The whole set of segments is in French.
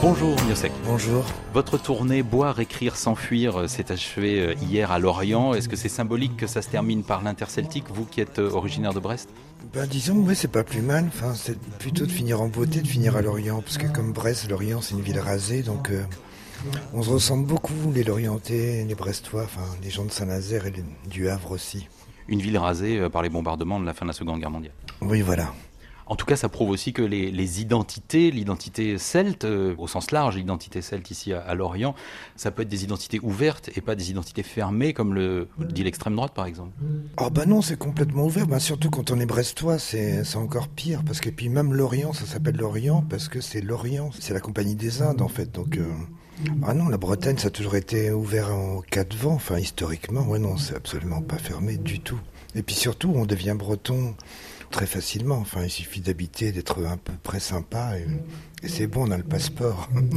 Bonjour Miosek. Bonjour. Votre tournée Boire, écrire, s'enfuir euh, s'est achevée euh, hier à Lorient. Est-ce que c'est symbolique que ça se termine par l'interceltique, vous qui êtes euh, originaire de Brest? Ben disons, oui, c'est pas plus mal. Enfin, c'est plutôt de finir en beauté, de finir à Lorient, parce que comme Brest, Lorient, c'est une ville rasée, donc on se ressemble beaucoup, les Lorientais, les Brestois, enfin les gens de Saint-Nazaire et du Havre aussi. Une ville rasée par les bombardements de la fin de la Seconde Guerre mondiale. Oui, voilà. En tout cas, ça prouve aussi que les, identités, l'identité celte, euh, au sens large, l'identité celte ici à, Lorient, ça peut être des identités ouvertes et pas des identités fermées, comme le dit l'extrême droite, par exemple. Oh bah non, c'est complètement ouvert. Bah, surtout quand on est brestois, c'est encore pire. Parce que puis même l'Orient, ça s'appelle l'Orient parce que c'est l'Orient, c'est la compagnie des Indes en fait. Donc euh, ah non, la Bretagne, ça a toujours été ouvert en cas de vent. Enfin, historiquement, ouais non, c'est absolument pas fermé du tout. Et puis surtout, on devient breton très facilement. Enfin, il suffit d'habiter, d'être un peu près sympa et, c'est bon, on a le passeport. non, non,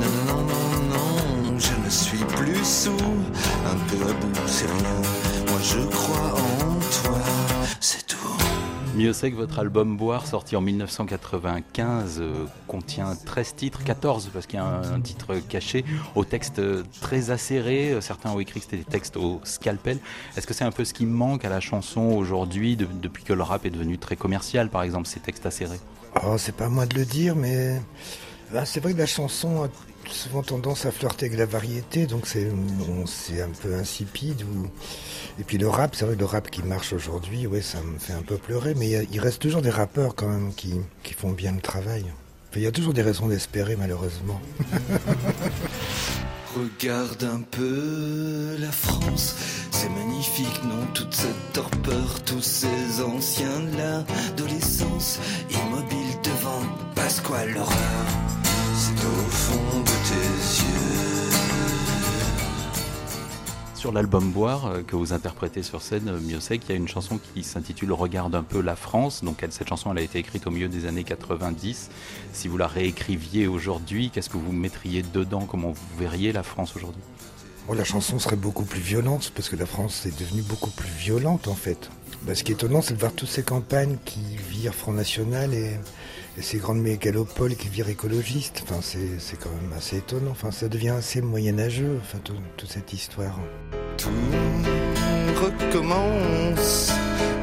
non, non, non, je ne suis plus sous, un peu à bout, c'est rien. Moi je crois en. Mieux c'est que votre album Boire, sorti en 1995, euh, contient 13 titres, 14 parce qu'il y a un, titre caché, au texte très acéré. Certains ont écrit que c'était des textes au scalpel. Est-ce que c'est un peu ce qui manque à la chanson aujourd'hui, depuis que le rap est devenu très commercial, par exemple, ces textes acérés? Oh, c'est pas moi de le dire, mais bah, c'est vrai que la chanson souvent tendance à flirter avec la variété, donc c'est un peu insipide. Ou... Et puis le rap, c'est vrai, le rap qui marche aujourd'hui, ouais, ça me fait un peu pleurer, mais il, reste toujours des rappeurs quand même qui, qui font bien le travail. Il y a toujours des raisons d'espérer, malheureusement. Regarde un peu la France, c'est magnifique, non Toute cette torpeur, tous ces anciens de l'adolescence, immobiles devant Pasquale l'horreur. C'est au fond de tes yeux. Sur l'album Boire euh, que vous interprétez sur scène, euh, Miosek, il y a une chanson qui s'intitule Regarde un peu la France. Donc cette chanson, elle a été écrite au milieu des années 90. Si vous la réécriviez aujourd'hui, qu'est-ce que vous mettriez dedans? Comment vous verriez la France aujourd'hui? La chanson serait beaucoup plus violente parce que la France est devenue beaucoup plus violente en fait. Bah, ce qui est étonnant, c'est de voir toutes ces campagnes qui virent Front National et, ces grandes mégalopoles qui virent écologistes. Enfin, c'est quand même assez étonnant. Enfin, ça devient assez moyenâgeux, enfin, toute cette histoire. Tout recommence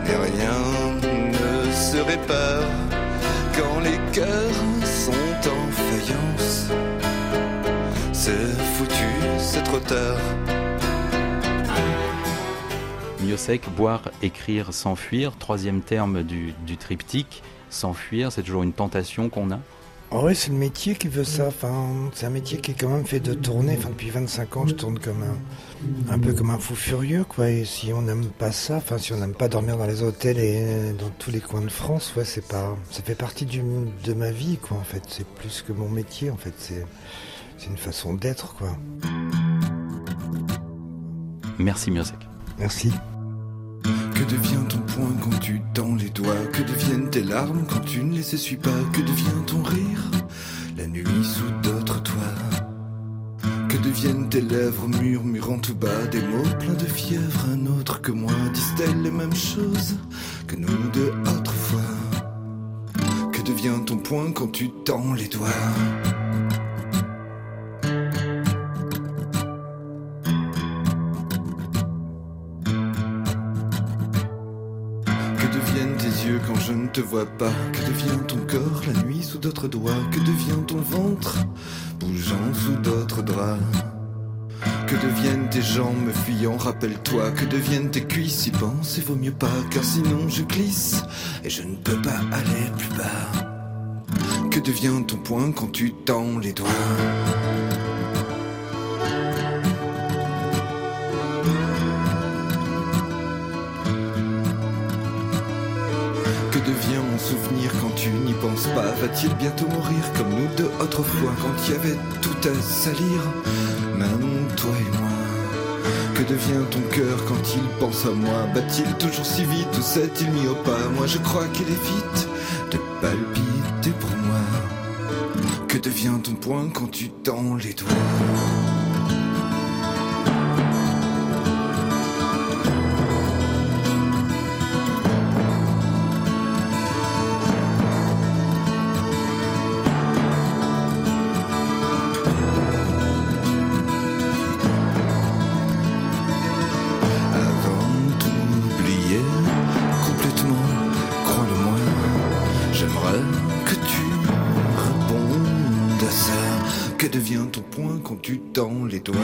et rien ne se répare quand les cœurs sont en faïence. C'est trop tard. Miosek, boire, écrire, s'enfuir, troisième terme du, triptyque. S'enfuir, c'est toujours une tentation qu'on a ah oui, c'est le métier qui veut ça. Enfin, c'est un métier qui est quand même fait de tourner. Enfin, depuis 25 ans, je tourne comme un, un peu comme un fou furieux, quoi. Et si on n'aime pas ça, enfin, si on n'aime pas dormir dans les hôtels et dans tous les coins de France, ouais, c'est pas, ça fait partie du, de ma vie, quoi. En fait, c'est plus que mon métier. En fait, c'est, c'est une façon d'être, quoi. Merci, Miosek. Merci. Que devient ton poing quand tu tends les doigts? Que deviennent tes larmes quand tu ne les essuies pas? Que devient ton rire la nuit sous d'autres toits? Que deviennent tes lèvres murmurant tout bas? Des mots pleins de fièvre, un autre que moi Disent-elles les mêmes choses que nous deux autrefois? Que devient ton poing quand tu tends les doigts? Quand je ne te vois pas. Que devient ton corps la nuit sous d'autres doigts? Que devient ton ventre bougeant sous d'autres draps? Que deviennent tes jambes me fuyant, rappelle-toi Que deviennent tes cuisses, y pense et vaut mieux pas Car sinon je glisse et je ne peux pas aller plus bas. Que devient ton poing quand tu tends les doigts? Penses pas Va-t-il bientôt mourir comme nous deux autrefois Quand il y avait tout à salir, même toi et moi. Que devient ton cœur quand il pense à moi Bat-il toujours si vite ou s'est-il mis au pas Moi je crois qu'il évite de palpiter pour moi. Que devient ton poing quand tu tends les doigts Que devient ton poing quand tu tends les doigts?